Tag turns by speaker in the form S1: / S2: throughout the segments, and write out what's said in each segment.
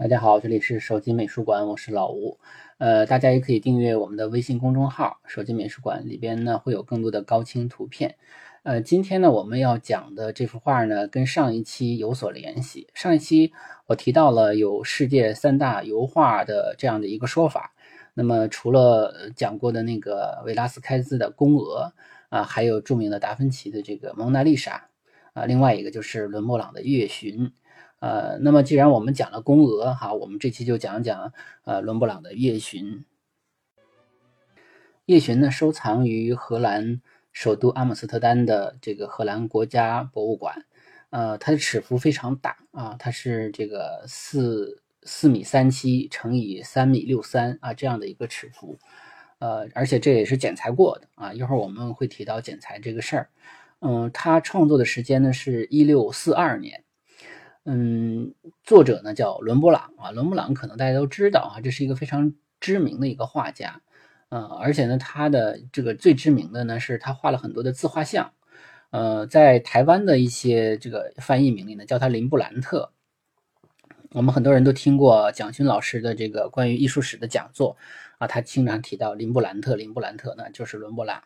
S1: 大家好，这里是手机美术馆，我是老吴。呃，大家也可以订阅我们的微信公众号“手机美术馆”，里边呢会有更多的高清图片。呃，今天呢我们要讲的这幅画呢，跟上一期有所联系。上一期我提到了有世界三大油画的这样的一个说法。那么除了讲过的那个维拉斯开兹的《宫娥》啊，还有著名的达芬奇的这个《蒙娜丽莎》啊，另外一个就是伦勃朗的《月巡》。呃，那么既然我们讲了宫娥哈，我们这期就讲讲呃伦勃朗的《夜巡》。《夜巡》呢，收藏于荷兰首都阿姆斯特丹的这个荷兰国家博物馆。呃，它的尺幅非常大啊，它是这个四四米三七乘以三米六三啊这样的一个尺幅。呃，而且这也是剪裁过的啊，一会儿我们会提到剪裁这个事儿。嗯，他创作的时间呢是一六四二年。嗯，作者呢叫伦勃朗啊，伦勃朗可能大家都知道啊，这是一个非常知名的一个画家，呃，而且呢，他的这个最知名的呢是他画了很多的自画像，呃，在台湾的一些这个翻译名里呢叫他林布兰特。我们很多人都听过蒋勋老师的这个关于艺术史的讲座啊，他经常提到林布兰特，林布兰特呢就是伦勃朗。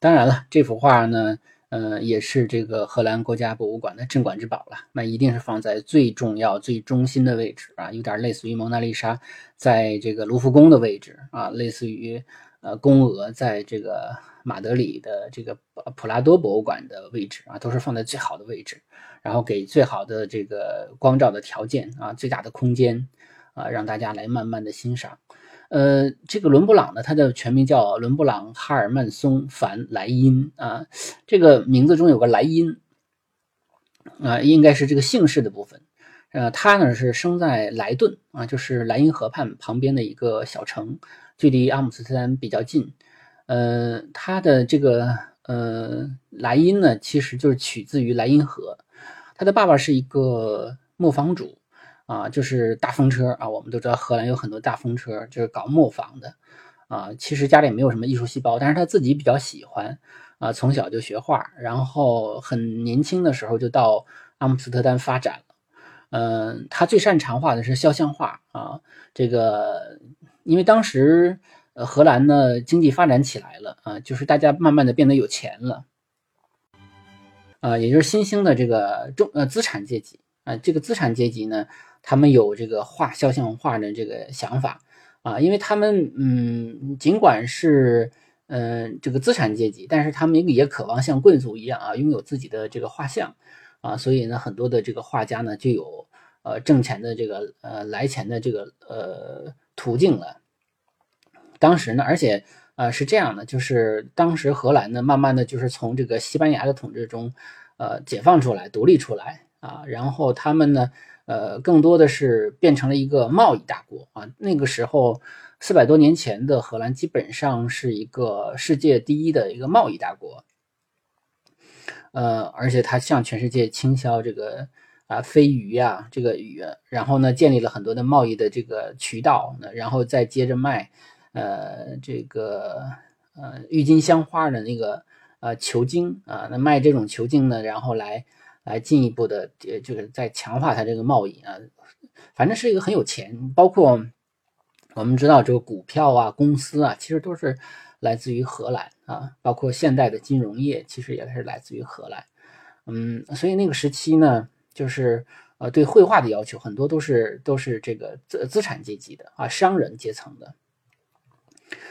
S1: 当然了，这幅画呢。呃，也是这个荷兰国家博物馆的镇馆之宝了，那一定是放在最重要、最中心的位置啊，有点类似于蒙娜丽莎在这个卢浮宫的位置啊，类似于呃宫娥在这个马德里的这个普拉多博物馆的位置啊，都是放在最好的位置，然后给最好的这个光照的条件啊，最大的空间啊，让大家来慢慢的欣赏。呃，这个伦勃朗呢，他的全名叫伦勃朗·哈尔曼松·凡莱因啊，这个名字中有个莱因啊，应该是这个姓氏的部分。呃，他呢是生在莱顿啊，就是莱茵河畔旁边的一个小城，距离阿姆斯特丹比较近。呃，他的这个呃莱茵呢，其实就是取自于莱茵河。他的爸爸是一个磨坊主。啊，就是大风车啊，我们都知道荷兰有很多大风车，就是搞磨坊的啊。其实家里没有什么艺术细胞，但是他自己比较喜欢啊，从小就学画，然后很年轻的时候就到阿姆斯特丹发展了。嗯，他最擅长画的是肖像画啊。这个因为当时呃荷兰呢经济发展起来了啊，就是大家慢慢的变得有钱了啊，也就是新兴的这个中呃资产阶级啊，这个资产阶级呢。他们有这个画肖像画的这个想法啊，因为他们嗯，尽管是嗯这个资产阶级，但是他们也渴望像贵族一样啊，拥有自己的这个画像啊，所以呢，很多的这个画家呢就有呃挣钱的这个呃来钱的这个呃途径了。当时呢，而且呃是这样的，就是当时荷兰呢，慢慢的就是从这个西班牙的统治中呃解放出来、独立出来啊，然后他们呢。呃，更多的是变成了一个贸易大国啊。那个时候，四百多年前的荷兰基本上是一个世界第一的一个贸易大国。呃，而且它向全世界倾销这个啊飞鱼啊这个鱼，然后呢建立了很多的贸易的这个渠道，然后再接着卖呃这个呃郁金香花的那个呃球茎啊，那卖这种球茎呢，然后来。来进一步的，呃，就是在强化它这个贸易啊，反正是一个很有钱。包括我们知道这个股票啊、公司啊，其实都是来自于荷兰啊，包括现代的金融业，其实也是来自于荷兰。嗯，所以那个时期呢，就是呃，对绘画的要求很多都是都是这个资资产阶级的啊，商人阶层的。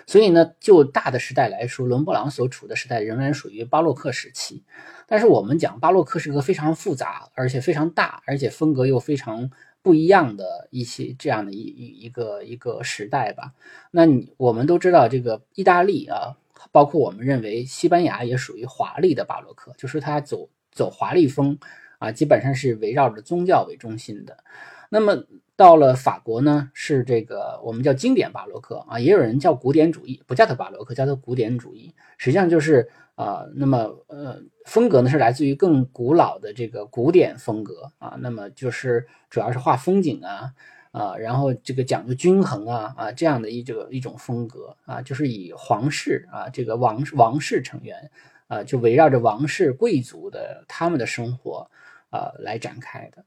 S1: 所以呢，就大的时代来说，伦勃朗所处的时代仍然属于巴洛克时期。但是我们讲巴洛克是个非常复杂，而且非常大，而且风格又非常不一样的一些这样的一一一个一个时代吧。那你我们都知道，这个意大利啊，包括我们认为西班牙也属于华丽的巴洛克，就是它走走华丽风啊，基本上是围绕着宗教为中心的。那么到了法国呢，是这个我们叫经典巴洛克啊，也有人叫古典主义，不叫它巴洛克，叫它古典主义，实际上就是。啊，那么呃，风格呢是来自于更古老的这个古典风格啊，那么就是主要是画风景啊啊，然后这个讲究均衡啊啊这样的一这个一种风格啊，就是以皇室啊这个王王室成员啊，就围绕着王室贵族的他们的生活啊来展开的。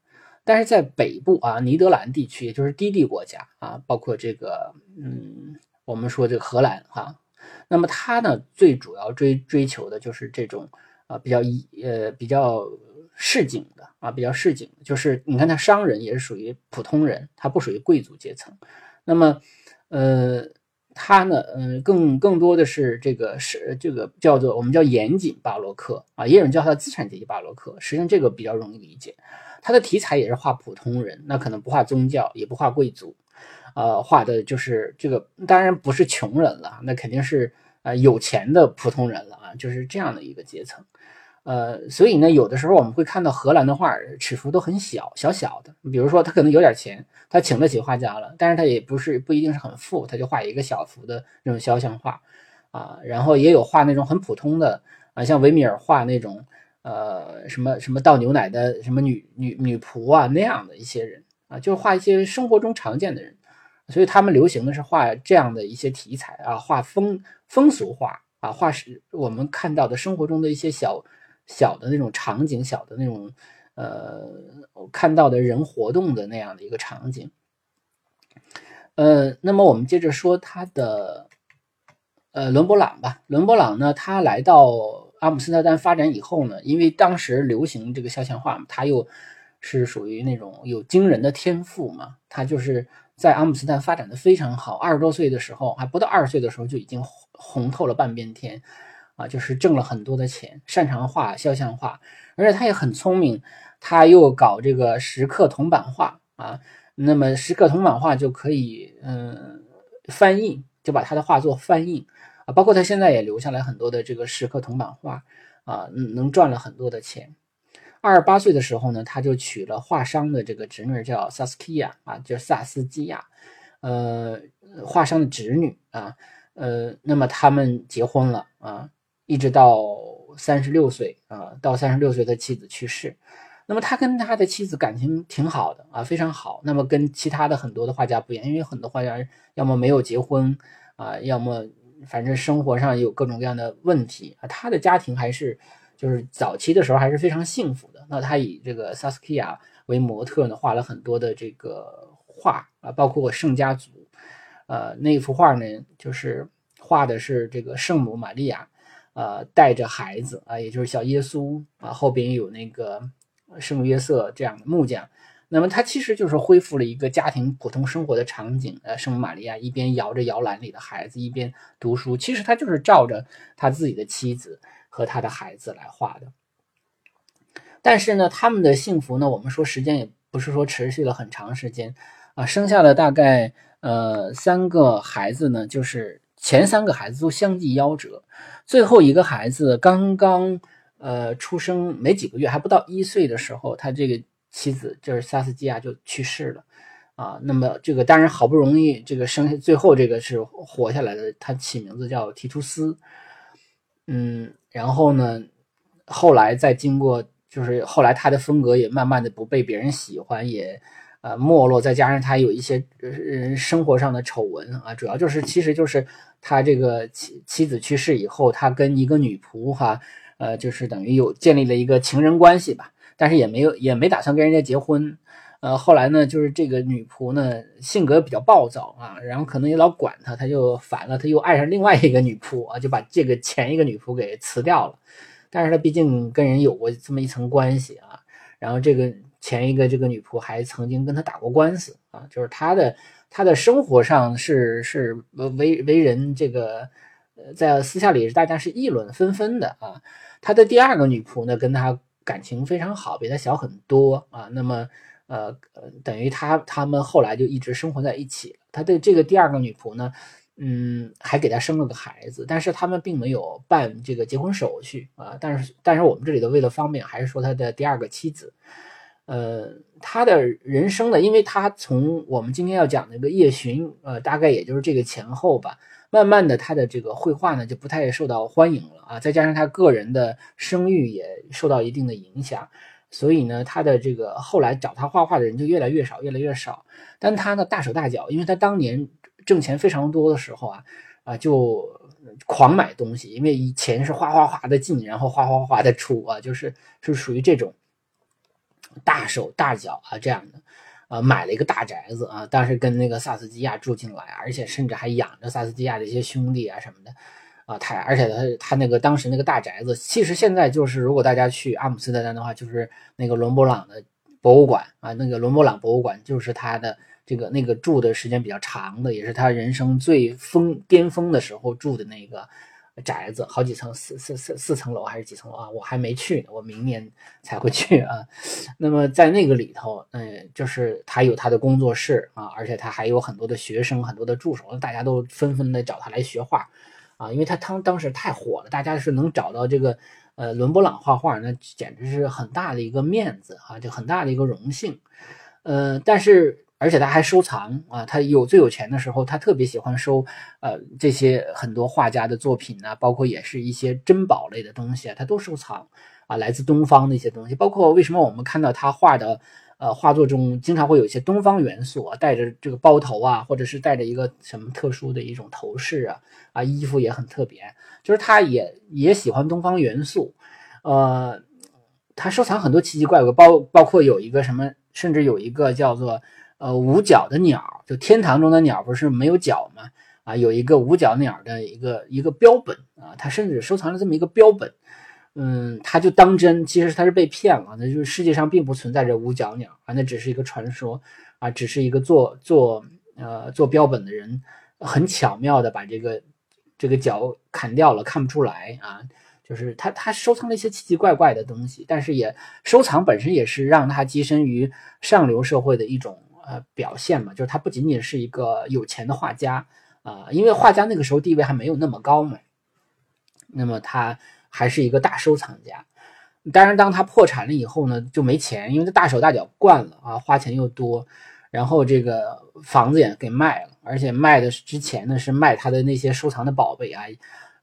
S1: 但是在北部啊，尼德兰地区，也就是低地国家啊，包括这个嗯，我们说这个荷兰哈。那么他呢，最主要追追求的就是这种啊比较一呃比较市井的啊比较市井，就是你看他商人也是属于普通人，他不属于贵族阶层。那么呃他呢嗯更更多的是这个是这个叫做我们叫严谨巴洛克啊，也有人叫他资产阶级巴洛克。实际上这个比较容易理解，他的题材也是画普通人，那可能不画宗教，也不画贵族。呃，画的就是这个，当然不是穷人了，那肯定是呃有钱的普通人了啊，就是这样的一个阶层。呃，所以呢，有的时候我们会看到荷兰的画尺幅都很小，小小的。比如说他可能有点钱，他请得起画家了，但是他也不是不一定是很富，他就画一个小幅的那种肖像画啊。然后也有画那种很普通的啊，像维米尔画那种呃什么什么倒牛奶的什么女女女仆啊那样的一些人啊，就是画一些生活中常见的人。所以他们流行的是画这样的一些题材啊，画风风俗画啊，画是我们看到的生活中的一些小小的那种场景，小的那种呃看到的人活动的那样的一个场景。呃，那么我们接着说他的呃伦勃朗吧。伦勃朗呢，他来到阿姆斯特丹发展以后呢，因为当时流行这个肖像画嘛，他又是属于那种有惊人的天赋嘛，他就是。在阿姆斯特丹发展的非常好，二十多岁的时候，还不到二十岁的时候就已经红透了半边天，啊，就是挣了很多的钱，擅长画肖像画，而且他也很聪明，他又搞这个石刻铜版画啊，那么石刻铜版画就可以嗯翻印，就把他的画作翻印啊，包括他现在也留下来很多的这个石刻铜版画啊，能赚了很多的钱。二十八岁的时候呢，他就娶了画商的这个侄女，叫萨斯基亚啊，叫萨斯基亚，呃，画商的侄女啊，呃，那么他们结婚了啊，一直到三十六岁啊，到三十六岁他妻子去世，那么他跟他的妻子感情挺好的啊，非常好。那么跟其他的很多的画家不一样，因为很多画家要么没有结婚啊，要么反正生活上有各种各样的问题啊，他的家庭还是。就是早期的时候还是非常幸福的。那他以这个萨斯基亚为模特呢，画了很多的这个画啊，包括圣家族。呃，那幅画呢，就是画的是这个圣母玛利亚，呃，带着孩子啊，也就是小耶稣啊，后边有那个圣约瑟这样的木匠。那么他其实就是恢复了一个家庭普通生活的场景。呃，圣母玛利亚一边摇着摇篮里的孩子，一边读书。其实他就是照着他自己的妻子。和他的孩子来画的，但是呢，他们的幸福呢，我们说时间也不是说持续了很长时间啊，生下了大概呃三个孩子呢，就是前三个孩子都相继夭折，最后一个孩子刚刚呃出生没几个月，还不到一岁的时候，他这个妻子就是萨斯基亚就去世了啊。那么这个当然好不容易这个生最后这个是活下来的，他起名字叫提图斯，嗯。然后呢，后来再经过，就是后来他的风格也慢慢的不被别人喜欢，也呃没落。再加上他有一些呃生活上的丑闻啊，主要就是其实就是他这个妻妻子去世以后，他跟一个女仆哈，呃就是等于有建立了一个情人关系吧，但是也没有也没打算跟人家结婚。呃，后来呢，就是这个女仆呢，性格比较暴躁啊，然后可能也老管他，他就烦了，他又爱上另外一个女仆啊，就把这个前一个女仆给辞掉了。但是他毕竟跟人有过这么一层关系啊，然后这个前一个这个女仆还曾经跟他打过官司啊，就是他的他的生活上是是为为人这个呃在私下里大家是议论纷纷的啊。他的第二个女仆呢，跟他感情非常好，比他小很多啊，那么。呃呃，等于他他们后来就一直生活在一起。他的这个第二个女仆呢，嗯，还给他生了个孩子，但是他们并没有办这个结婚手续啊。但是但是我们这里的为了方便，还是说他的第二个妻子。呃，他的人生呢，因为他从我们今天要讲那个夜巡，呃，大概也就是这个前后吧。慢慢的，他的这个绘画呢就不太受到欢迎了啊，再加上他个人的声誉也受到一定的影响。所以呢，他的这个后来找他画画的人就越来越少，越来越少。但他呢，大手大脚，因为他当年挣钱非常多的时候啊，啊，就狂买东西，因为以前是哗哗哗的进，然后哗哗哗的出啊，就是是属于这种大手大脚啊这样的，啊，买了一个大宅子啊，当时跟那个萨斯基亚住进来，而且甚至还养着萨斯基亚的一些兄弟啊什么的。啊，他而且他他那个当时那个大宅子，其实现在就是如果大家去阿姆斯特丹的话，就是那个伦勃朗的博物馆啊，那个伦勃朗博物馆就是他的这个那个住的时间比较长的，也是他人生最峰巅峰的时候住的那个宅子，好几层，四四四四层楼还是几层楼啊？我还没去呢，我明年才会去啊。那么在那个里头，嗯，就是他有他的工作室啊，而且他还有很多的学生，很多的助手，大家都纷纷的找他来学画。啊，因为他当当时太火了，大家是能找到这个呃伦勃朗画画，那简直是很大的一个面子啊，就很大的一个荣幸。呃，但是而且他还收藏啊，他有最有钱的时候，他特别喜欢收呃这些很多画家的作品啊，包括也是一些珍宝类的东西啊，他都收藏啊，来自东方的一些东西，包括为什么我们看到他画的。呃，画作中经常会有一些东方元素啊，带着这个包头啊，或者是带着一个什么特殊的一种头饰啊，啊，衣服也很特别，就是他也也喜欢东方元素，呃，他收藏很多奇奇怪怪，包包括有一个什么，甚至有一个叫做呃五角的鸟，就天堂中的鸟不是没有角吗？啊，有一个五角鸟的一个一个标本啊，他甚至收藏了这么一个标本。嗯，他就当真，其实他是被骗了。那就是世界上并不存在着五角鸟啊，那只是一个传说啊，只是一个做做呃做标本的人很巧妙的把这个这个角砍掉了，看不出来啊。就是他他收藏了一些奇奇怪怪的东西，但是也收藏本身也是让他跻身于上流社会的一种呃表现嘛。就是他不仅仅是一个有钱的画家啊，因为画家那个时候地位还没有那么高嘛。那么他。还是一个大收藏家，当然，当他破产了以后呢，就没钱，因为他大手大脚惯了啊，花钱又多，然后这个房子也给卖了，而且卖的之前呢是卖他的那些收藏的宝贝啊，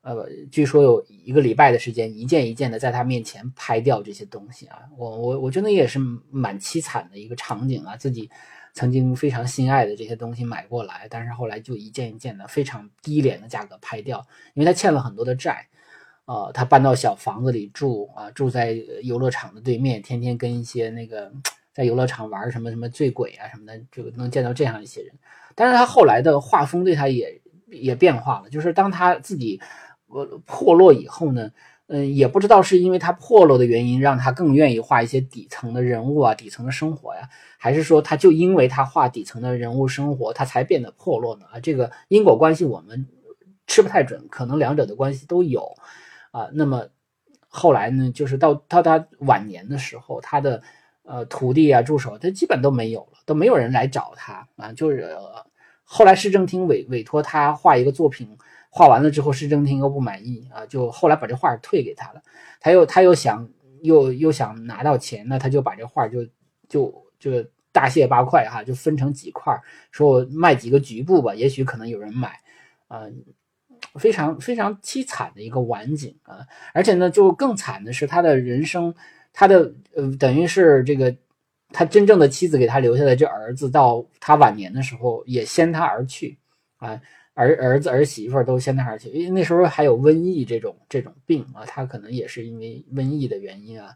S1: 呃，据说有一个礼拜的时间，一件一件的在他面前拍掉这些东西啊，我我我觉得也是蛮凄惨的一个场景啊，自己曾经非常心爱的这些东西买过来，但是后来就一件一件的非常低廉的价格拍掉，因为他欠了很多的债。呃，他搬到小房子里住啊，住在游乐场的对面，天天跟一些那个在游乐场玩什么什么醉鬼啊什么的，就能见到这样一些人。但是他后来的画风对他也也变化了，就是当他自己呃破落以后呢，嗯，也不知道是因为他破落的原因，让他更愿意画一些底层的人物啊，底层的生活呀，还是说他就因为他画底层的人物生活，他才变得破落呢？啊，这个因果关系我们吃不太准，可能两者的关系都有。啊，那么后来呢，就是到到他晚年的时候，他的呃徒弟啊、助手，他基本都没有了，都没有人来找他啊。就是后来市政厅委委托他画一个作品，画完了之后，市政厅又不满意啊，就后来把这画退给他了。他又他又想又又想拿到钱，那他就把这画就就就大卸八块哈，就分成几块，说我卖几个局部吧，也许可能有人买啊。非常非常凄惨的一个晚景啊！而且呢，就更惨的是他的人生，他的呃，等于是这个他真正的妻子给他留下的这儿子，到他晚年的时候也先他而去啊，儿儿子儿媳妇都先他而去，因为那时候还有瘟疫这种这种病啊，他可能也是因为瘟疫的原因啊，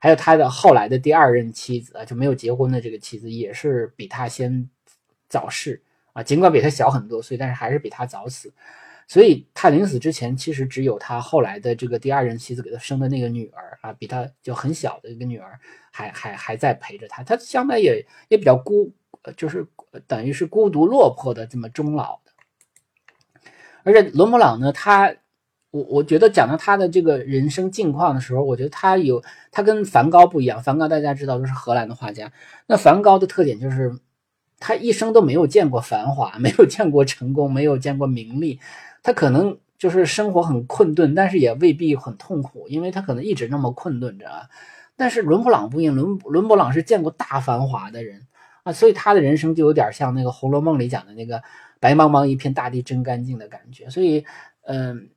S1: 还有他的后来的第二任妻子啊，就没有结婚的这个妻子也是比他先早逝啊，尽管比他小很多岁，但是还是比他早死。所以他临死之前，其实只有他后来的这个第二任妻子给他生的那个女儿啊，比他就很小的一个女儿，还还还在陪着他。他相当也也比较孤，就是等于是孤独落魄的这么终老。而且伦勃朗呢，他我我觉得讲到他的这个人生境况的时候，我觉得他有他跟梵高不一样。梵高大家知道都是荷兰的画家，那梵高的特点就是他一生都没有见过繁华，没有见过成功，没有见过名利。他可能就是生活很困顿，但是也未必很痛苦，因为他可能一直那么困顿着啊。但是伦勃朗不一样，伦伦勃朗是见过大繁华的人啊，所以他的人生就有点像那个《红楼梦》里讲的那个白茫茫一片大地真干净的感觉。所以，嗯。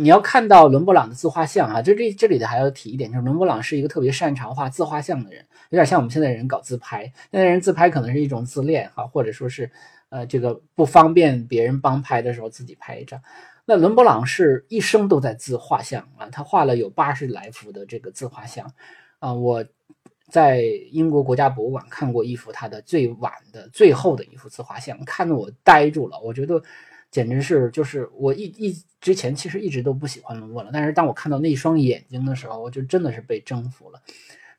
S1: 你要看到伦勃朗的自画像啊，这这这里的还要提一点，就是伦勃朗是一个特别擅长画自画像的人，有点像我们现在人搞自拍。现在人自拍可能是一种自恋哈，或者说是呃这个不方便别人帮拍的时候自己拍一张。那伦勃朗是一生都在自画像啊，他画了有八十来幅的这个自画像啊。我在英国国家博物馆看过一幅他的最晚的最后的一幅自画像，看得我呆住了，我觉得。简直是，就是我一一之前其实一直都不喜欢伦勃朗，但是当我看到那双眼睛的时候，我就真的是被征服了。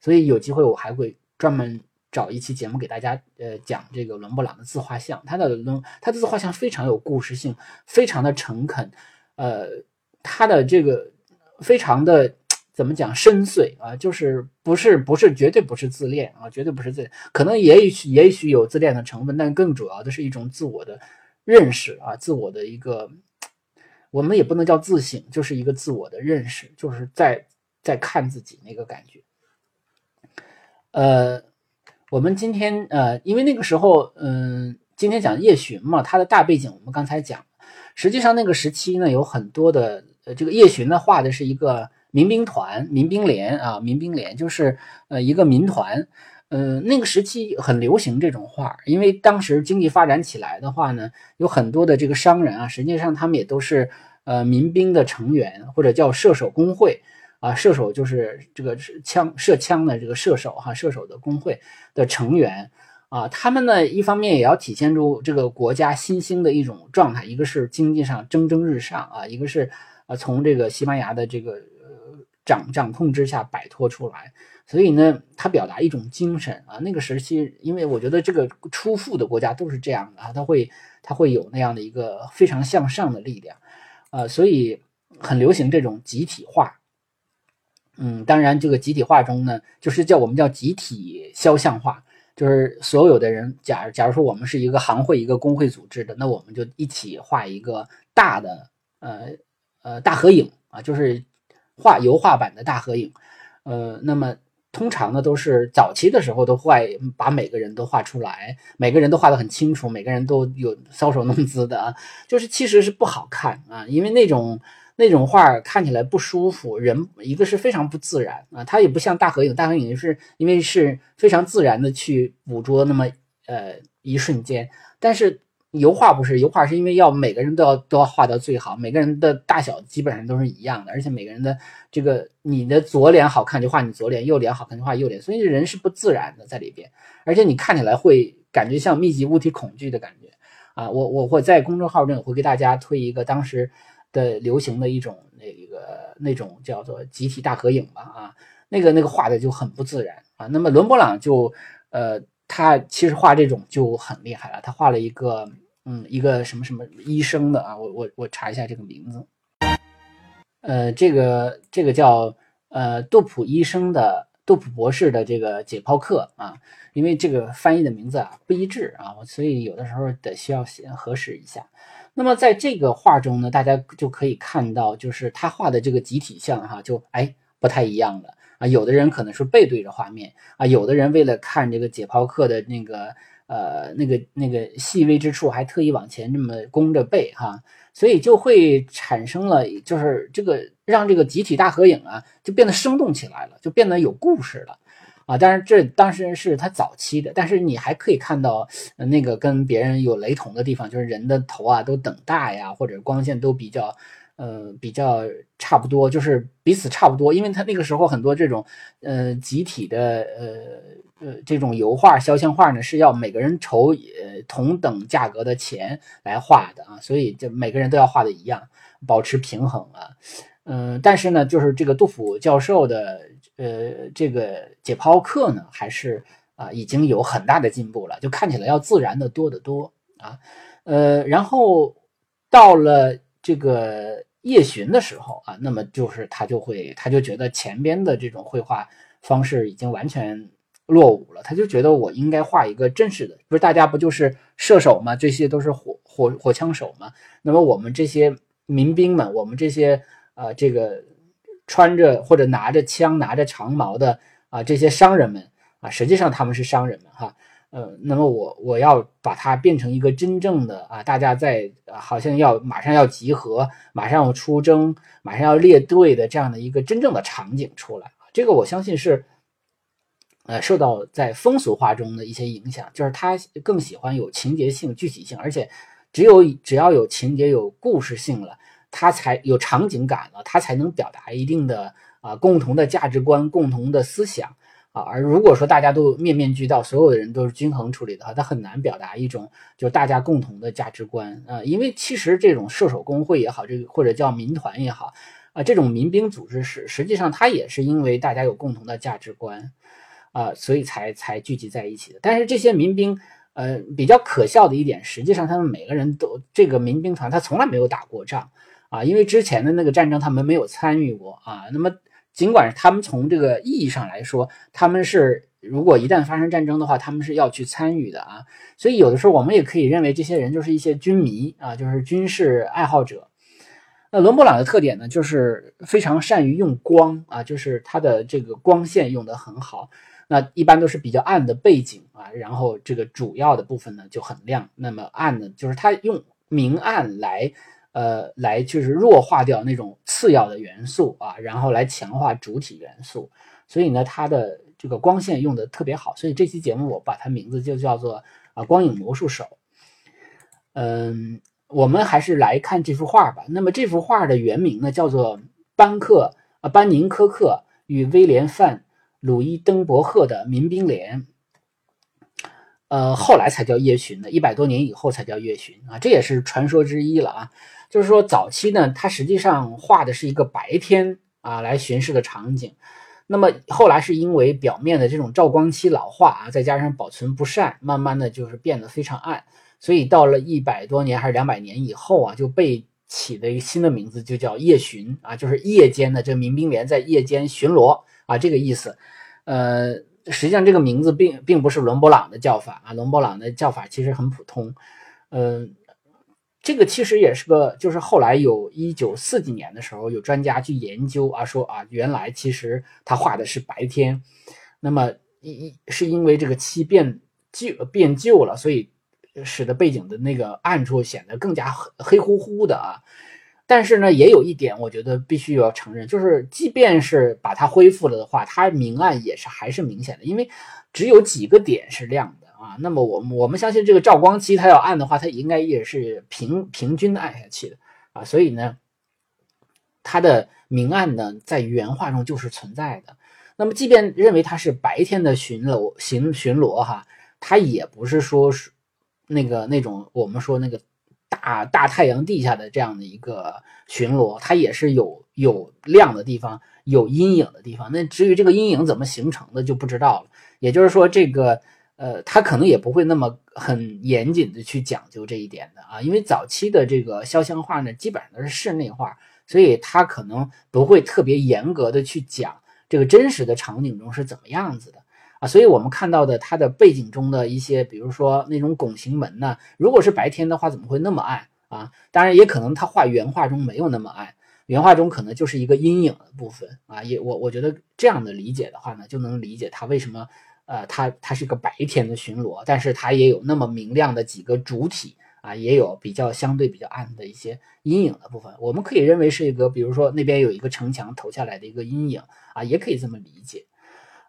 S1: 所以有机会我还会专门找一期节目给大家，呃，讲这个伦勃朗的自画像。他的伦他的自画像非常有故事性，非常的诚恳，呃，他的这个非常的怎么讲深邃啊，就是不是不是绝对不是自恋啊，绝对不是自恋，可能也许也许有自恋的成分，但更主要的是一种自我的。认识啊，自我的一个，我们也不能叫自省，就是一个自我的认识，就是在在看自己那个感觉。呃，我们今天呃，因为那个时候，嗯，今天讲叶巡嘛，他的大背景我们刚才讲，实际上那个时期呢，有很多的，呃，这个叶巡呢画的是一个民兵团、民兵连啊，民兵连就是呃一个民团。呃，那个时期很流行这种画，因为当时经济发展起来的话呢，有很多的这个商人啊，实际上他们也都是呃民兵的成员，或者叫射手工会啊，射手就是这个枪射枪的这个射手哈，射手的工会的成员啊，他们呢一方面也要体现出这个国家新兴的一种状态，一个是经济上蒸蒸日上啊，一个是啊从这个西班牙的这个掌掌控之下摆脱出来。所以呢，他表达一种精神啊。那个时期，因为我觉得这个出富的国家都是这样的啊，他会他会有那样的一个非常向上的力量，呃，所以很流行这种集体化。嗯，当然，这个集体化中呢，就是叫我们叫集体肖像画，就是所有的人，假假如说我们是一个行会、一个工会组织的，那我们就一起画一个大的呃呃大合影啊，就是画油画版的大合影，呃，那么。通常呢，都是早期的时候都会把每个人都画出来，每个人都画得很清楚，每个人都有搔首弄姿的啊，就是其实是不好看啊，因为那种那种画看起来不舒服，人一个是非常不自然啊，它也不像大合影，大合影就是因为是非常自然的去捕捉那么呃一瞬间，但是。油画不是油画，是因为要每个人都要都要画到最好，每个人的大小基本上都是一样的，而且每个人的这个你的左脸好看就画你左脸，右脸好看就画右脸，所以人是不自然的在里边，而且你看起来会感觉像密集物体恐惧的感觉啊！我我会在公众号中会给大家推一个当时的流行的一种那个那种叫做集体大合影吧啊，那个那个画的就很不自然啊。那么伦勃朗就呃。他其实画这种就很厉害了，他画了一个，嗯，一个什么什么医生的啊，我我我查一下这个名字，呃，这个这个叫呃杜普医生的杜普博士的这个解剖课啊，因为这个翻译的名字啊不一致啊，所以有的时候得需要先核实一下。那么在这个画中呢，大家就可以看到，就是他画的这个集体像哈，就哎不太一样了。啊，有的人可能是背对着画面啊，有的人为了看这个解剖课的那个呃那个那个细微之处，还特意往前这么弓着背哈，所以就会产生了就是这个让这个集体大合影啊就变得生动起来了，就变得有故事了啊。当然这当时是他早期的，但是你还可以看到那个跟别人有雷同的地方，就是人的头啊都等大呀，或者光线都比较。呃，比较差不多，就是彼此差不多，因为他那个时候很多这种，呃，集体的，呃呃，这种油画、肖像画呢，是要每个人筹呃同等价格的钱来画的啊，所以就每个人都要画的一样，保持平衡啊，嗯，但是呢，就是这个杜甫教授的，呃，这个解剖课呢，还是啊，已经有很大的进步了，就看起来要自然的多得多啊，呃，然后到了这个。夜巡的时候啊，那么就是他就会他就觉得前边的这种绘画方式已经完全落伍了，他就觉得我应该画一个正式的，不是大家不就是射手吗？这些都是火火火枪手吗？那么我们这些民兵们，我们这些呃这个穿着或者拿着枪拿着长矛的啊这些商人们啊，实际上他们是商人们哈。呃，那么我我要把它变成一个真正的啊，大家在好像要马上要集合，马上要出征，马上要列队的这样的一个真正的场景出来。这个我相信是，呃，受到在风俗画中的一些影响，就是他更喜欢有情节性、具体性，而且只有只要有情节、有故事性了，他才有场景感了，他才能表达一定的啊共同的价值观、共同的思想。啊，而如果说大家都面面俱到，所有的人都是均衡处理的话，他很难表达一种就大家共同的价值观啊。因为其实这种射手工会也好，这个或者叫民团也好啊，这种民兵组织是实际上它也是因为大家有共同的价值观啊，所以才才聚集在一起的。但是这些民兵，呃，比较可笑的一点，实际上他们每个人都这个民兵团他从来没有打过仗啊，因为之前的那个战争他们没有参与过啊，那么。尽管他们从这个意义上来说，他们是如果一旦发生战争的话，他们是要去参与的啊。所以有的时候我们也可以认为这些人就是一些军迷啊，就是军事爱好者。那伦勃朗的特点呢，就是非常善于用光啊，就是他的这个光线用得很好。那一般都是比较暗的背景啊，然后这个主要的部分呢就很亮。那么暗呢，就是他用明暗来。呃，来就是弱化掉那种次要的元素啊，然后来强化主体元素。所以呢，它的这个光线用的特别好。所以这期节目我把它名字就叫做啊光影魔术手。嗯，我们还是来看这幅画吧。那么这幅画的原名呢叫做班克啊班宁科克与威廉范鲁伊登伯赫的民兵连。呃，后来才叫夜巡的，一百多年以后才叫夜巡啊，这也是传说之一了啊。就是说，早期呢，它实际上画的是一个白天啊来巡视的场景，那么后来是因为表面的这种照光期老化啊，再加上保存不善，慢慢的就是变得非常暗，所以到了一百多年还是两百年以后啊，就被起的一个新的名字，就叫夜巡啊，就是夜间的这民兵连在夜间巡逻啊，这个意思。呃，实际上这个名字并并不是伦勃朗的叫法啊，伦勃朗的叫法其实很普通，嗯。这个其实也是个，就是后来有一九四几年的时候，有专家去研究啊，说啊，原来其实他画的是白天，那么一一是因为这个漆变旧变旧了，所以使得背景的那个暗处显得更加黑黑乎乎的啊。但是呢，也有一点，我觉得必须要承认，就是即便是把它恢复了的话，它明暗也是还是明显的，因为只有几个点是亮的。啊，那么我我们相信这个照光期它要暗的话，它应该也是平平均的暗下去的啊，所以呢，它的明暗呢在原画中就是存在的。那么即便认为它是白天的巡逻巡巡逻哈，它也不是说是那个那种我们说那个大大太阳地下的这样的一个巡逻，它也是有有亮的地方，有阴影的地方。那至于这个阴影怎么形成的就不知道了。也就是说这个。呃，他可能也不会那么很严谨的去讲究这一点的啊，因为早期的这个肖像画呢，基本上都是室内画，所以他可能不会特别严格的去讲这个真实的场景中是怎么样子的啊，所以我们看到的它的背景中的一些，比如说那种拱形门呢，如果是白天的话，怎么会那么暗啊？当然也可能他画原画中没有那么暗，原画中可能就是一个阴影的部分啊，也我我觉得这样的理解的话呢，就能理解他为什么。呃，它它是一个白天的巡逻，但是它也有那么明亮的几个主体啊，也有比较相对比较暗的一些阴影的部分。我们可以认为是一个，比如说那边有一个城墙投下来的一个阴影啊，也可以这么理解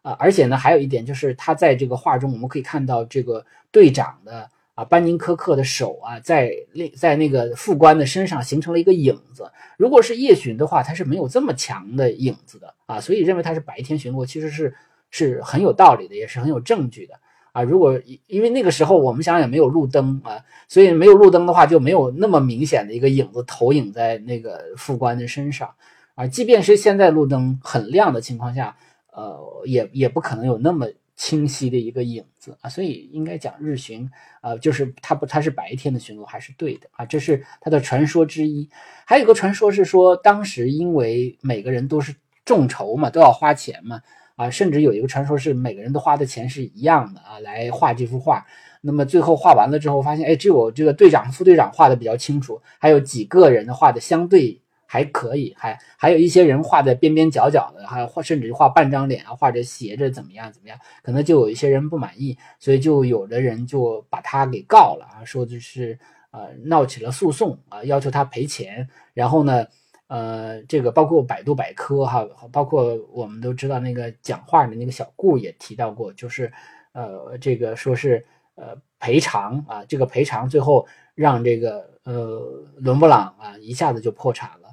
S1: 啊。而且呢，还有一点就是，他在这个画中，我们可以看到这个队长的啊班宁科克的手啊，在那在那个副官的身上形成了一个影子。如果是夜巡的话，它是没有这么强的影子的啊，所以认为他是白天巡逻，其实是。是很有道理的，也是很有证据的啊！如果因为那个时候我们想也没有路灯啊，所以没有路灯的话就没有那么明显的一个影子投影在那个副官的身上啊。即便是现在路灯很亮的情况下，呃，也也不可能有那么清晰的一个影子啊，所以应该讲日巡，呃，就是它不，它是白天的巡逻还是对的啊，这是它的传说之一。还有个传说是说，当时因为每个人都是众筹嘛，都要花钱嘛，啊，甚至有一个传说是每个人都花的钱是一样的啊，来画这幅画。那么最后画完了之后，发现哎，只有这个队长、副队长画的比较清楚，还有几个人画的相对还可以，还还有一些人画的边边角角的，还画甚至画半张脸啊，画着斜着怎么样怎么样，可能就有一些人不满意，所以就有的人就把他给告了啊，说就是呃闹起了诉讼啊，要求他赔钱。然后呢，呃，这个包括百度百科哈，包括我们都知道那个讲话的那个小顾也提到过，就是呃这个说是。呃，赔偿啊，这个赔偿最后让这个呃伦勃朗啊一下子就破产了。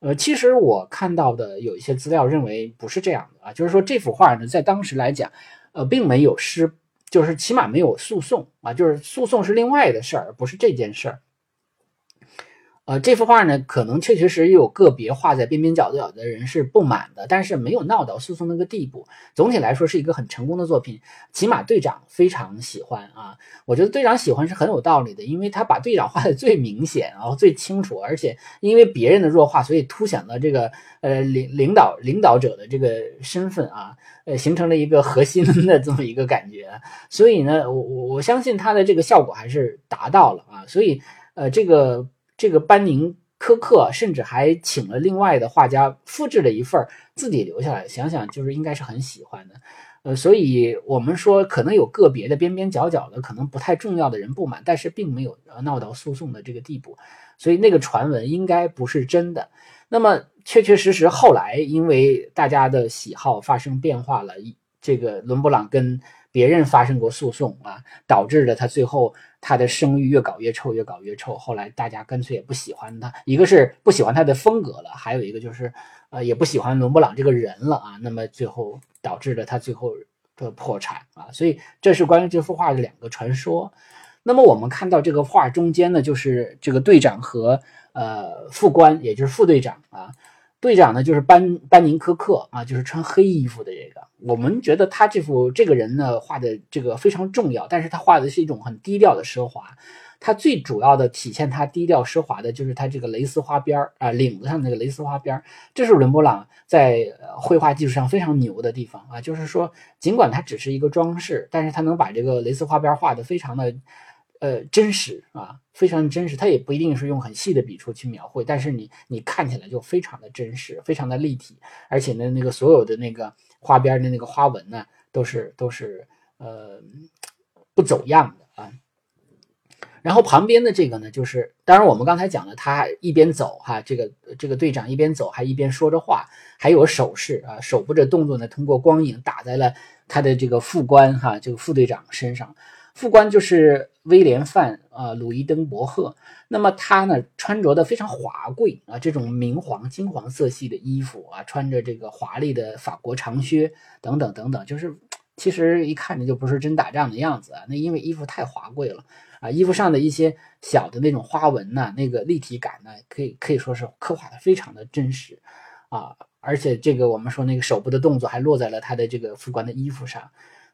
S1: 呃，其实我看到的有一些资料认为不是这样的啊，就是说这幅画呢在当时来讲，呃，并没有失，就是起码没有诉讼啊，就是诉讼是另外的事儿，不是这件事儿。呃，这幅画呢，可能确确实实有个别画在边边角角的人是不满的，但是没有闹到诉讼那个地步。总体来说是一个很成功的作品，起码队长非常喜欢啊。我觉得队长喜欢是很有道理的，因为他把队长画的最明显，然后最清楚，而且因为别人的弱化，所以凸显了这个呃领领导领导者的这个身份啊，呃形成了一个核心的这么一个感觉。所以呢，我我我相信他的这个效果还是达到了啊。所以呃这个。这个班宁科克甚至还请了另外的画家复制了一份自己留下来，想想就是应该是很喜欢的，呃，所以我们说可能有个别的边边角角的可能不太重要的人不满，但是并没有闹到诉讼的这个地步，所以那个传闻应该不是真的。那么确确实实后来因为大家的喜好发生变化了，这个伦勃朗跟。别人发生过诉讼啊，导致了他最后他的声誉越搞越臭，越搞越臭。后来大家干脆也不喜欢他，一个是不喜欢他的风格了，还有一个就是呃也不喜欢伦勃朗这个人了啊。那么最后导致了他最后的破产啊。所以这是关于这幅画的两个传说。那么我们看到这个画中间呢，就是这个队长和呃副官，也就是副队长啊。队长呢，就是班班宁科克啊，就是穿黑衣服的这个。我们觉得他这幅这个人呢画的这个非常重要，但是他画的是一种很低调的奢华。他最主要的体现他低调奢华的就是他这个蕾丝花边儿啊，领子上那个蕾丝花边儿这是伦勃朗在绘画技术上非常牛的地方啊。就是说，尽管它只是一个装饰，但是他能把这个蕾丝花边画的非常的。呃，真实啊，非常真实。它也不一定是用很细的笔触去描绘，但是你你看起来就非常的真实，非常的立体。而且呢，那个所有的那个花边的那个花纹呢，都是都是呃不走样的啊。然后旁边的这个呢，就是当然我们刚才讲了，他一边走哈，这个这个队长一边走，还一边说着话，还有手势啊，手部的动作呢，通过光影打在了他的这个副官哈，这个副队长身上。副官就是威廉范啊，鲁伊登伯赫。那么他呢，穿着的非常华贵啊，这种明黄、金黄色系的衣服啊，穿着这个华丽的法国长靴等等等等，就是其实一看着就不是真打仗的样子啊。那因为衣服太华贵了啊，衣服上的一些小的那种花纹呢，那个立体感呢，可以可以说是刻画的非常的真实啊。而且这个我们说那个手部的动作还落在了他的这个副官的衣服上。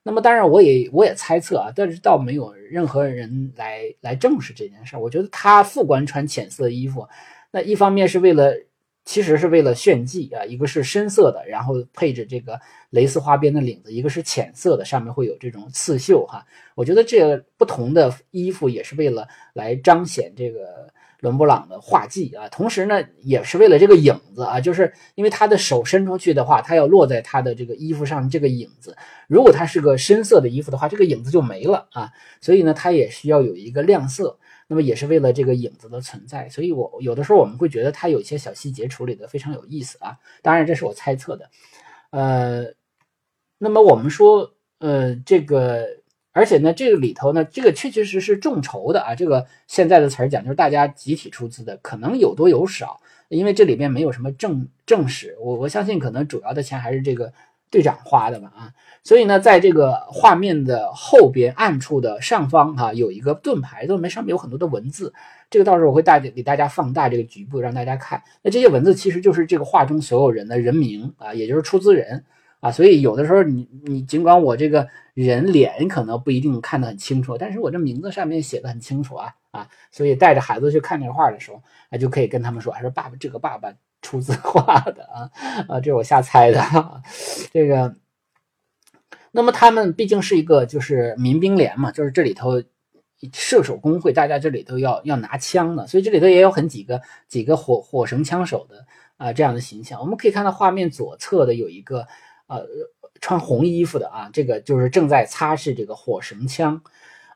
S1: 那么当然，我也我也猜测啊，但是倒没有任何人来来证实这件事儿。我觉得他副官穿浅色衣服，那一方面是为了，其实是为了炫技啊，一个是深色的，然后配着这个蕾丝花边的领子，一个是浅色的，上面会有这种刺绣哈。我觉得这不同的衣服也是为了来彰显这个。伦勃朗的画技啊，同时呢，也是为了这个影子啊，就是因为他的手伸出去的话，他要落在他的这个衣服上这个影子。如果它是个深色的衣服的话，这个影子就没了啊。所以呢，它也需要有一个亮色，那么也是为了这个影子的存在。所以我有的时候我们会觉得它有一些小细节处理的非常有意思啊。当然，这是我猜测的。呃，那么我们说，呃，这个。而且呢，这个里头呢，这个确确实实众筹的啊，这个现在的词儿讲就是大家集体出资的，可能有多有少，因为这里边没有什么正正史，我我相信可能主要的钱还是这个队长花的吧啊，所以呢，在这个画面的后边暗处的上方哈，有一个盾牌，盾牌上面有很多的文字，这个到时候我会大给大家放大这个局部让大家看，那这些文字其实就是这个画中所有人的人名啊，也就是出资人。啊，所以有的时候你你尽管我这个人脸可能不一定看得很清楚，但是我这名字上面写的很清楚啊啊，所以带着孩子去看这画的时候，啊就可以跟他们说，还说爸爸这个爸爸出自画的啊啊，这是我瞎猜的，这个。那么他们毕竟是一个就是民兵连嘛，就是这里头射手工会，大家这里头要要拿枪的，所以这里头也有很几个几个火火绳枪手的啊这样的形象。我们可以看到画面左侧的有一个呃穿红衣服的啊，这个就是正在擦拭这个火绳枪，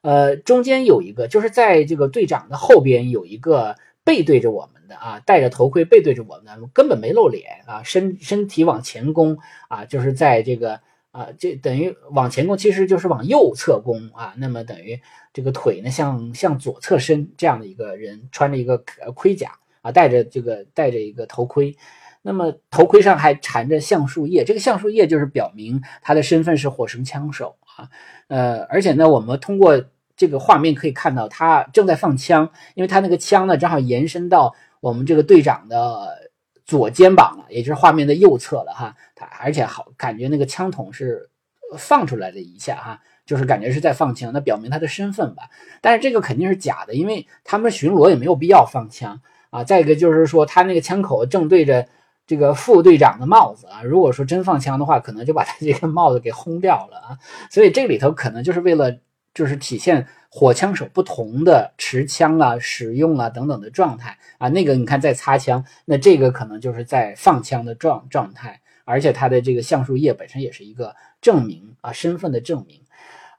S1: 呃中间有一个就是在这个队长的后边有一个背对着我们的啊，戴着头盔背对着我们，根本没露脸啊，身身体往前弓啊，就是在这个。啊，这等于往前弓，其实就是往右侧弓啊。那么等于这个腿呢，向向左侧伸，这样的一个人穿着一个盔甲啊，戴着这个戴着一个头盔。那么头盔上还缠着橡树叶，这个橡树叶就是表明他的身份是火绳枪手啊。呃，而且呢，我们通过这个画面可以看到，他正在放枪，因为他那个枪呢，正好延伸到我们这个队长的。左肩膀了，也就是画面的右侧了哈，他而且好感觉那个枪筒是放出来了一下哈，就是感觉是在放枪，那表明他的身份吧。但是这个肯定是假的，因为他们巡逻也没有必要放枪啊。再一个就是说，他那个枪口正对着这个副队长的帽子啊，如果说真放枪的话，可能就把他这个帽子给轰掉了啊。所以这里头可能就是为了就是体现。火枪手不同的持枪啊、使用啊等等的状态啊，那个你看在擦枪，那这个可能就是在放枪的状状态，而且他的这个橡树叶本身也是一个证明啊身份的证明，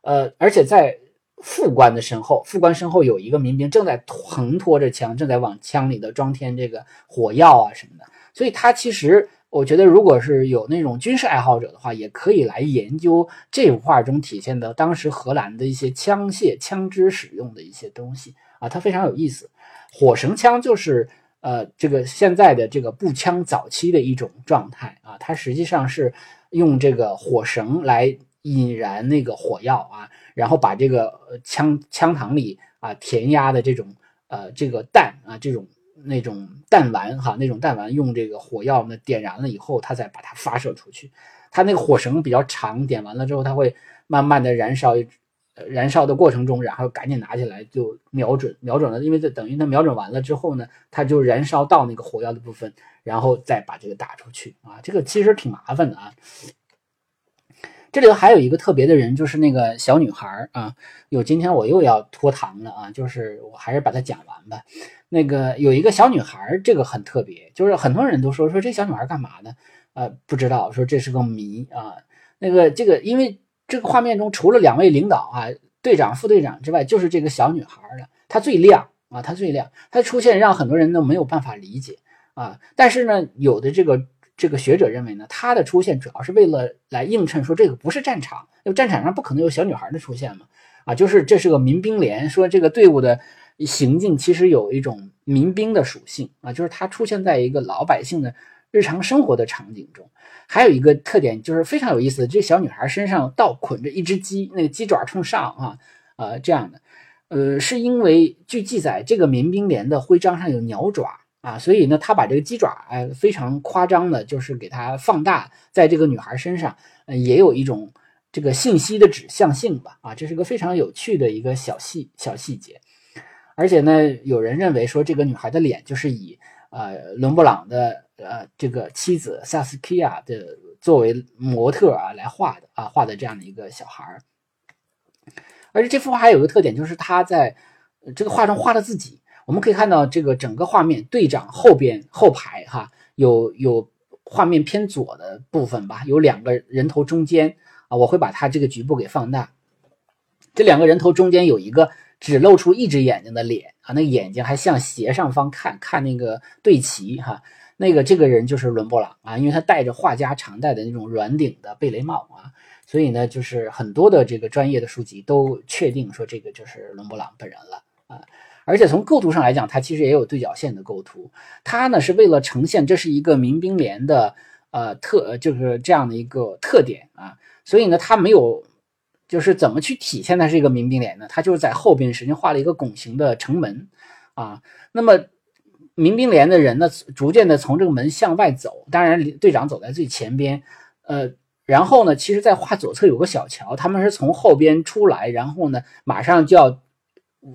S1: 呃，而且在副官的身后，副官身后有一个民兵正在横拖着枪，正在往枪里的装填这个火药啊什么的，所以他其实。我觉得，如果是有那种军事爱好者的话，也可以来研究这幅画中体现的当时荷兰的一些枪械、枪支使用的一些东西啊，它非常有意思。火绳枪就是呃，这个现在的这个步枪早期的一种状态啊，它实际上是用这个火绳来引燃那个火药啊，然后把这个枪枪膛里啊填压的这种呃这个弹啊这种。那种弹丸哈，那种弹丸用这个火药呢点燃了以后，它再把它发射出去。它那个火绳比较长，点完了之后，它会慢慢的燃烧，燃烧的过程中，然后赶紧拿起来就瞄准，瞄准了，因为这等于它瞄准完了之后呢，它就燃烧到那个火药的部分，然后再把这个打出去啊。这个其实挺麻烦的啊。这里头还有一个特别的人，就是那个小女孩啊。有今天我又要拖堂了啊，就是我还是把它讲完吧。那个有一个小女孩，这个很特别，就是很多人都说说这小女孩干嘛的？呃，不知道，说这是个谜啊。那个这个，因为这个画面中除了两位领导啊，队长、副队长之外，就是这个小女孩了。她最亮啊，她最亮，她出现让很多人都没有办法理解啊。但是呢，有的这个这个学者认为呢，她的出现主要是为了来映衬说这个不是战场，因为战场上不可能有小女孩的出现嘛。啊，就是这是个民兵连，说这个队伍的。行径其实有一种民兵的属性啊，就是它出现在一个老百姓的日常生活的场景中。还有一个特点就是非常有意思，这小女孩身上倒捆着一只鸡，那个鸡爪冲上啊，呃这样的，呃是因为据记载，这个民兵连的徽章上有鸟爪啊，所以呢，他把这个鸡爪哎非常夸张的，就是给它放大在这个女孩身上，呃也有一种这个信息的指向性吧啊，这是个非常有趣的一个小细小细节。而且呢，有人认为说这个女孩的脸就是以呃伦勃朗的呃这个妻子萨斯基亚的作为模特啊来画的啊画的这样的一个小孩儿。而且这幅画还有个特点，就是他在这个画中画了自己。我们可以看到这个整个画面，队长后边后排哈有有画面偏左的部分吧，有两个人头中间啊，我会把它这个局部给放大。这两个人头中间有一个。只露出一只眼睛的脸啊，那眼睛还向斜上方看，看那个队旗哈，那个这个人就是伦勃朗啊，因为他戴着画家常戴的那种软顶的贝雷帽啊，所以呢，就是很多的这个专业的书籍都确定说这个就是伦勃朗本人了啊，而且从构图上来讲，它其实也有对角线的构图，它呢是为了呈现这是一个民兵连的呃特，就是这样的一个特点啊，所以呢，它没有。就是怎么去体现它是一个民兵连呢？它就是在后边实际上画了一个拱形的城门啊。那么民兵连的人呢，逐渐的从这个门向外走，当然队长走在最前边，呃，然后呢，其实，在画左侧有个小桥，他们是从后边出来，然后呢，马上就要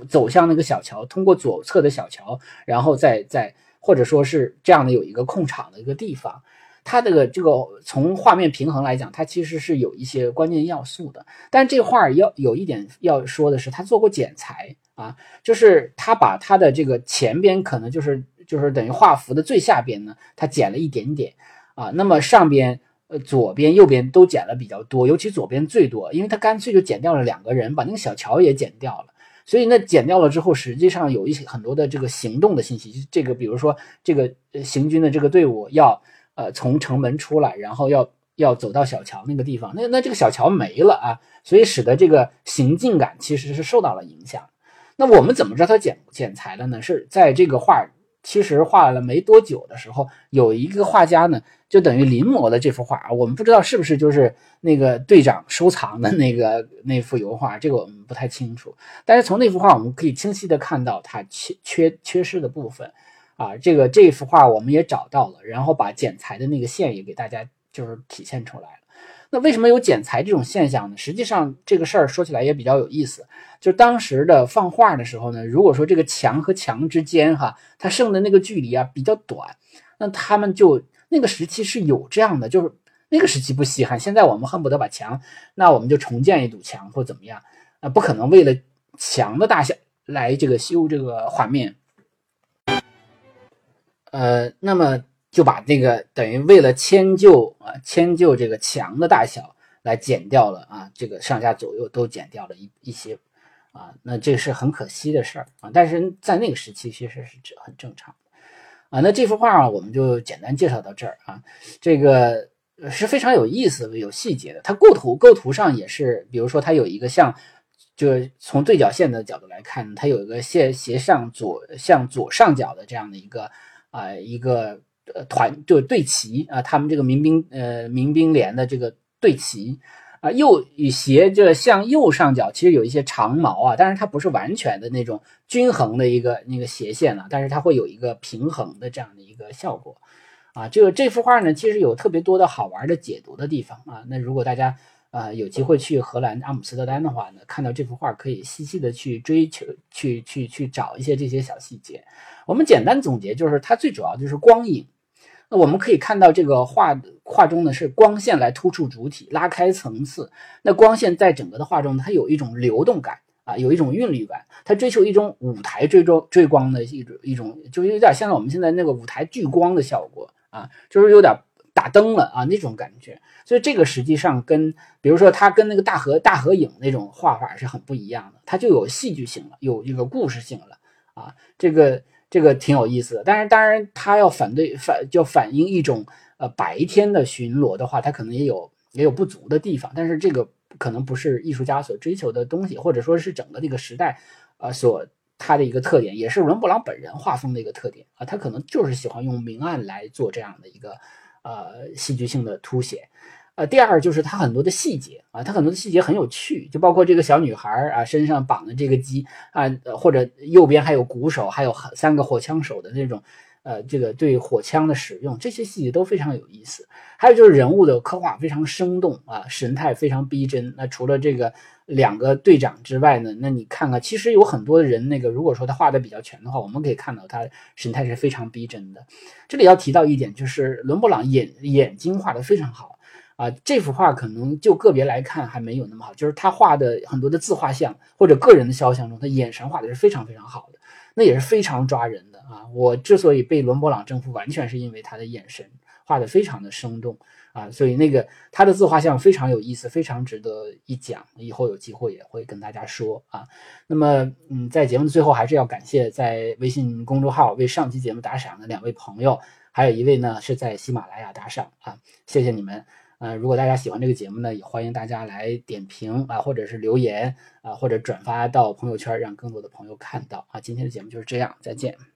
S1: 走向那个小桥，通过左侧的小桥，然后再再或者说是这样的有一个空场的一个地方。它这个这个从画面平衡来讲，它其实是有一些关键要素的。但这画要有一点要说的是，他做过剪裁啊，就是他把他的这个前边可能就是就是等于画幅的最下边呢，他剪了一点点啊，那么上边呃左边右边都剪了比较多，尤其左边最多，因为他干脆就剪掉了两个人，把那个小桥也剪掉了。所以那剪掉了之后，实际上有一些很多的这个行动的信息，这个比如说这个行军的这个队伍要。呃，从城门出来，然后要要走到小桥那个地方，那那这个小桥没了啊，所以使得这个行进感其实是受到了影响。那我们怎么知道他剪剪裁的呢？是在这个画其实画了没多久的时候，有一个画家呢，就等于临摹了这幅画啊。我们不知道是不是就是那个队长收藏的那个那幅油画，这个我们不太清楚。但是从那幅画我们可以清晰的看到它缺缺缺失的部分。啊，这个这幅画我们也找到了，然后把剪裁的那个线也给大家就是体现出来。那为什么有剪裁这种现象呢？实际上这个事儿说起来也比较有意思。就当时的放画的时候呢，如果说这个墙和墙之间哈，它剩的那个距离啊比较短，那他们就那个时期是有这样的，就是那个时期不稀罕。现在我们恨不得把墙，那我们就重建一堵墙或怎么样啊，不可能为了墙的大小来这个修这个画面。呃，那么就把这个等于为了迁就啊，迁就这个墙的大小来减掉了啊，这个上下左右都减掉了一一些啊，那这是很可惜的事儿啊。但是在那个时期其实是很正常的啊。那这幅画啊，我们就简单介绍到这儿啊。这个是非常有意思、有细节的。它构图构图上也是，比如说它有一个像，就是从对角线的角度来看，它有一个斜斜上左向左上角的这样的一个。啊，一个呃团就队旗啊，他们这个民兵呃民兵连的这个队旗啊，右与斜着向右上角其实有一些长毛啊，但是它不是完全的那种均衡的一个那个斜线了，但是它会有一个平衡的这样的一个效果啊。这个这幅画呢，其实有特别多的好玩的解读的地方啊。那如果大家啊有机会去荷兰阿姆斯特丹的话呢，看到这幅画可以细细的去追求，去去去找一些这些小细节。我们简单总结，就是它最主要就是光影。那我们可以看到，这个画画中呢是光线来突出主体，拉开层次。那光线在整个的画中，它有一种流动感啊，有一种韵律感。它追求一种舞台追踪追光的一种一种，就是有点像我们现在那个舞台聚光的效果啊，就是有点打灯了啊那种感觉。所以这个实际上跟，比如说它跟那个大合大合影那种画法是很不一样的，它就有戏剧性了，有这个故事性了啊，这个。这个挺有意思的，但是当然，他要反对反就反映一种呃白天的巡逻的话，他可能也有也有不足的地方。但是这个可能不是艺术家所追求的东西，或者说是整个这个时代呃所他的一个特点，也是伦勃朗本人画风的一个特点啊。他可能就是喜欢用明暗来做这样的一个呃戏剧性的凸显。呃，第二就是它很多的细节啊，它很多的细节很有趣，就包括这个小女孩啊身上绑的这个鸡啊，或者右边还有鼓手，还有三个火枪手的那种，呃，这个对火枪的使用，这些细节都非常有意思。还有就是人物的刻画非常生动啊，神态非常逼真。那除了这个两个队长之外呢，那你看看，其实有很多人那个，如果说他画的比较全的话，我们可以看到他神态是非常逼真的。这里要提到一点，就是伦勃朗眼眼睛画的非常好。啊，这幅画可能就个别来看还没有那么好，就是他画的很多的自画像或者个人的肖像中，他眼神画的是非常非常好的，那也是非常抓人的啊。我之所以被伦勃朗征服，完全是因为他的眼神画的非常的生动啊，所以那个他的自画像非常有意思，非常值得一讲，以后有机会也会跟大家说啊。那么，嗯，在节目的最后，还是要感谢在微信公众号为上期节目打赏的两位朋友，还有一位呢是在喜马拉雅打赏啊，谢谢你们。呃，如果大家喜欢这个节目呢，也欢迎大家来点评啊，或者是留言啊，或者转发到朋友圈，让更多的朋友看到啊。今天的节目就是这样，再见。